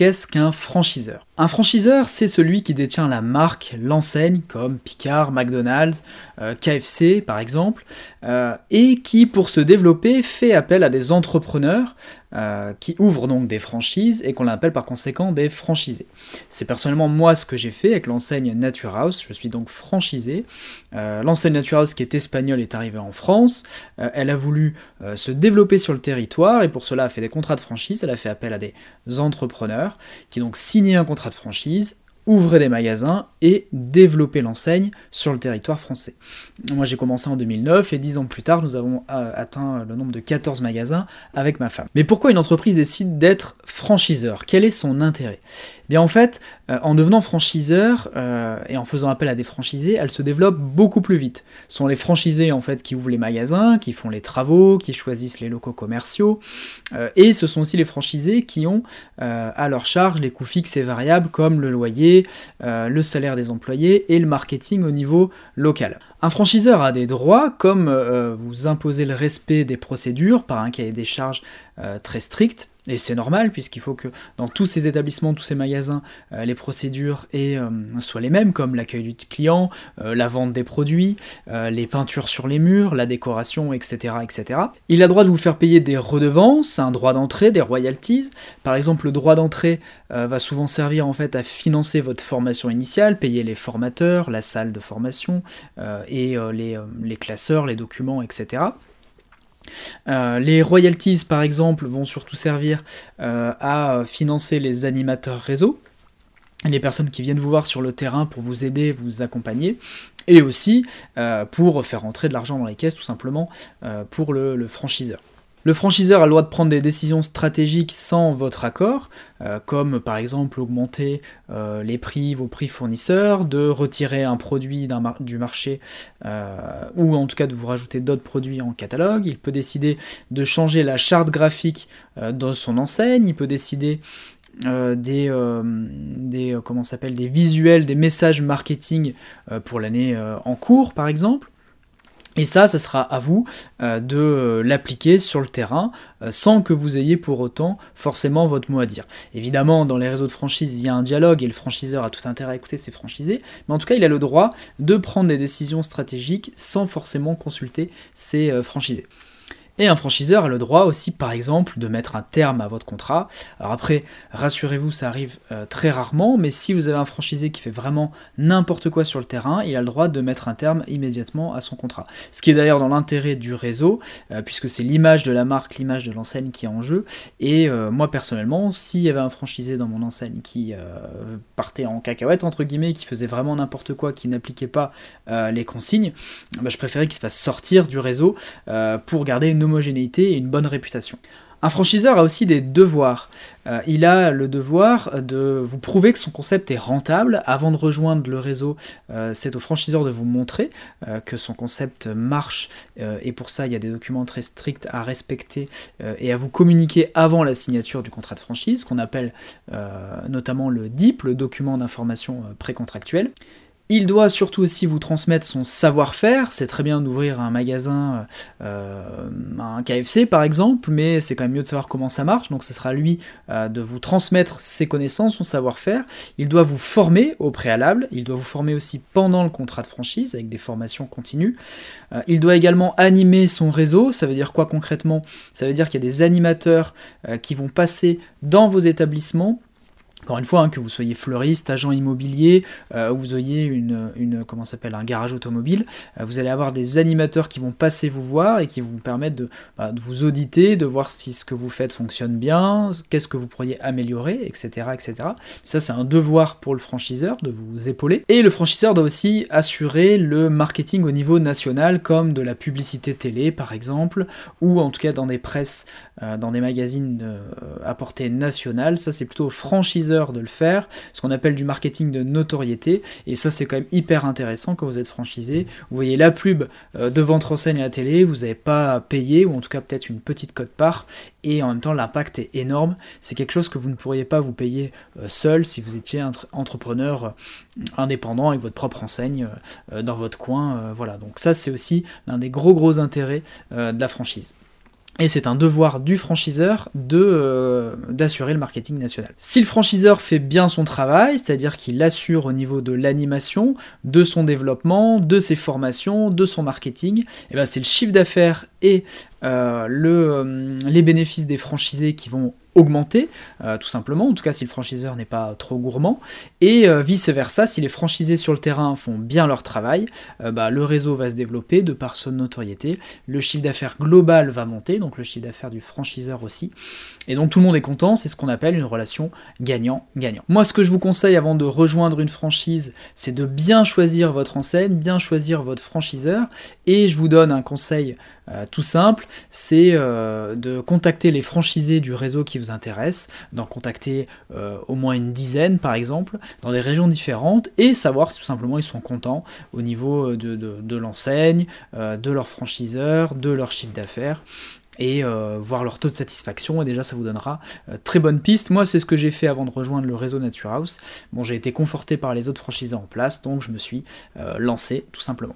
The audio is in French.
qu'est-ce qu'un franchiseur? Un franchiseur, c'est celui qui détient la marque, l'enseigne, comme Picard, McDonald's, euh, KFC par exemple, euh, et qui, pour se développer, fait appel à des entrepreneurs euh, qui ouvrent donc des franchises et qu'on appelle par conséquent des franchisés. C'est personnellement moi ce que j'ai fait avec l'enseigne Nature House, je suis donc franchisé. l'enseigne Nature House qui est espagnole est arrivée en France, elle a voulu se développer sur le territoire et pour cela a fait des contrats de franchise, elle a fait appel à des entrepreneurs qui donc signaient un contrat franchise, ouvraient des magasins et développaient l'enseigne sur le territoire français. Moi j'ai commencé en 2009 et dix ans plus tard nous avons euh, atteint le nombre de 14 magasins avec ma femme. Mais pourquoi une entreprise décide d'être franchiseur? Quel est son intérêt? Bien en fait, euh, en devenant franchiseur euh, et en faisant appel à des franchisés, elle se développe beaucoup plus vite. Ce sont les franchisés en fait qui ouvrent les magasins, qui font les travaux, qui choisissent les locaux commerciaux, et ce sont aussi les franchisés qui ont à leur charge les coûts fixes et variables comme le loyer, le salaire des employés et le marketing au niveau local. Un franchiseur a des droits comme vous imposer le respect des procédures par un cahier des charges très strict, et c'est normal, puisqu'il faut que dans tous ces établissements, tous ces magasins, euh, les procédures euh, soient les mêmes, comme l'accueil du client, euh, la vente des produits, les peintures sur les murs, la décoration, etc., etc. Il a droit de vous faire payer des redevances, un droit d'entrée, des royalties. Par exemple, le droit d'entrée va souvent servir en fait à financer votre formation initiale, payer les formateurs, la salle de formation et les classeurs, les documents, etc. Euh, les royalties, par exemple, vont surtout servir euh, à financer les animateurs réseau, les personnes qui viennent vous voir sur le terrain pour vous aider, vous accompagner, et aussi euh, pour faire entrer de l'argent dans les caisses, tout simplement, pour le franchiseur. Le franchiseur a le droit de prendre des décisions stratégiques sans votre accord, euh, comme par exemple augmenter euh, les prix, vos prix fournisseurs, de retirer un produit du marché, euh, ou en tout cas de vous rajouter d'autres produits en catalogue. Il peut décider de changer la charte graphique de son enseigne, il peut décider des visuels, des messages marketing pour l'année en cours par exemple. Et ça, ce sera à vous euh, de euh, l'appliquer sur le terrain euh, sans que vous ayez pour autant forcément votre mot à dire. Évidemment, dans les réseaux de franchise, il y a un dialogue et le franchiseur a tout intérêt à écouter ses franchisés, mais en tout cas, il a le droit de prendre des décisions stratégiques sans forcément consulter ses franchisés. Et un franchiseur a le droit aussi, par exemple, de mettre un terme à votre contrat. Alors après, rassurez-vous, ça arrive euh, très rarement, mais si vous avez un franchisé qui fait vraiment n'importe quoi sur le terrain, il a le droit de mettre un terme immédiatement à son contrat. Ce qui est d'ailleurs dans l'intérêt du réseau, euh, puisque c'est l'image de la marque, l'image de l'enseigne qui est en jeu. Et euh, moi personnellement, s'il y avait un franchisé dans mon enseigne qui partait en cacahuète, entre guillemets, qui faisait vraiment n'importe quoi, qui n'appliquait pas les consignes, bah, je préférais qu'il se fasse sortir du réseau pour garder une et une bonne réputation. Un franchiseur a aussi des devoirs. Euh, il a le devoir de vous prouver que son concept est rentable. Avant de rejoindre le réseau, euh, c'est au franchiseur de vous montrer euh, que son concept marche. et pour ça, il y a des documents très stricts à respecter et à vous communiquer avant la signature du contrat de franchise, qu'on appelle notamment le DIP, le document d'information précontractuel. Il doit surtout aussi vous transmettre son savoir-faire. C'est très bien d'ouvrir un magasin, euh, un KFC par exemple, mais c'est quand même mieux de savoir comment ça marche. Donc ce sera lui euh, de vous transmettre ses connaissances, son savoir-faire. Il doit vous former au préalable. Il doit vous former aussi pendant le contrat de franchise avec des formations continues. Euh, il doit également animer son réseau. Ça veut dire quoi concrètement? Ça veut dire qu'il y a des animateurs qui vont passer dans vos établissements encore une fois, hein, que vous soyez fleuriste, agent immobilier, euh, vous ayez une, une comment s'appelle un garage automobile, euh, vous allez avoir des animateurs qui vont passer vous voir et qui vous permettre de, bah, de, vous auditer, de voir si ce que vous faites fonctionne bien, qu'est-ce que vous pourriez améliorer, etc., etc. Ça, c'est un devoir pour le franchiseur de vous épauler. Et le franchiseur doit aussi assurer le marketing au niveau national, comme de la publicité télé, par exemple, ou en tout cas dans des presses, euh, dans des magazines à portée nationale. Ça, c'est plutôt franchiseur de le faire, ce qu'on appelle du marketing de notoriété, et ça c'est quand même hyper intéressant quand vous êtes franchisé. Vous voyez la pub euh, de votre enseigne à la télé, vous n'avez pas payé, ou en tout cas peut-être une petite cote part, et en même temps l'impact est énorme. C'est quelque chose que vous ne pourriez pas vous payer euh, seul si vous étiez entrepreneur euh, indépendant avec votre propre enseigne dans votre coin. Voilà, donc ça c'est aussi l'un des gros gros intérêts de la franchise. Et c'est un devoir du franchiseur de euh, d'assurer le marketing national. Si le franchiseur fait bien son travail, c'est-à-dire qu'il assure au niveau de l'animation, de son développement, de ses formations, de son marketing, et eh ben c'est le chiffre d'affaires et euh, euh, les bénéfices des franchisés qui vont augmenter, euh, tout simplement, en tout cas si le franchiseur n'est pas trop gourmand, et vice-versa, si les franchisés sur le terrain font bien leur travail, bah, le réseau va se développer de par son notoriété, le chiffre d'affaires global va monter, donc le chiffre d'affaires du franchiseur aussi, et donc tout le monde est content, c'est ce qu'on appelle une relation gagnant-gagnant. Moi ce que je vous conseille avant de rejoindre une franchise, c'est de bien choisir votre enseigne, bien choisir votre franchiseur, et je vous donne un conseil euh, tout simple, c'est euh, de contacter les franchisés du réseau qui vous intéresse, d'en contacter euh, au moins une dizaine par exemple, dans des régions différentes, et savoir si tout simplement ils sont contents au niveau de, de l'enseigne, de leur franchiseur, de leur chiffre d'affaires et voir leur taux de satisfaction et déjà ça vous donnera très bonne piste. Moi c'est ce que j'ai fait avant de rejoindre le réseau Nature House. Bon j'ai été conforté par les autres franchisés en place donc je me suis lancé tout simplement.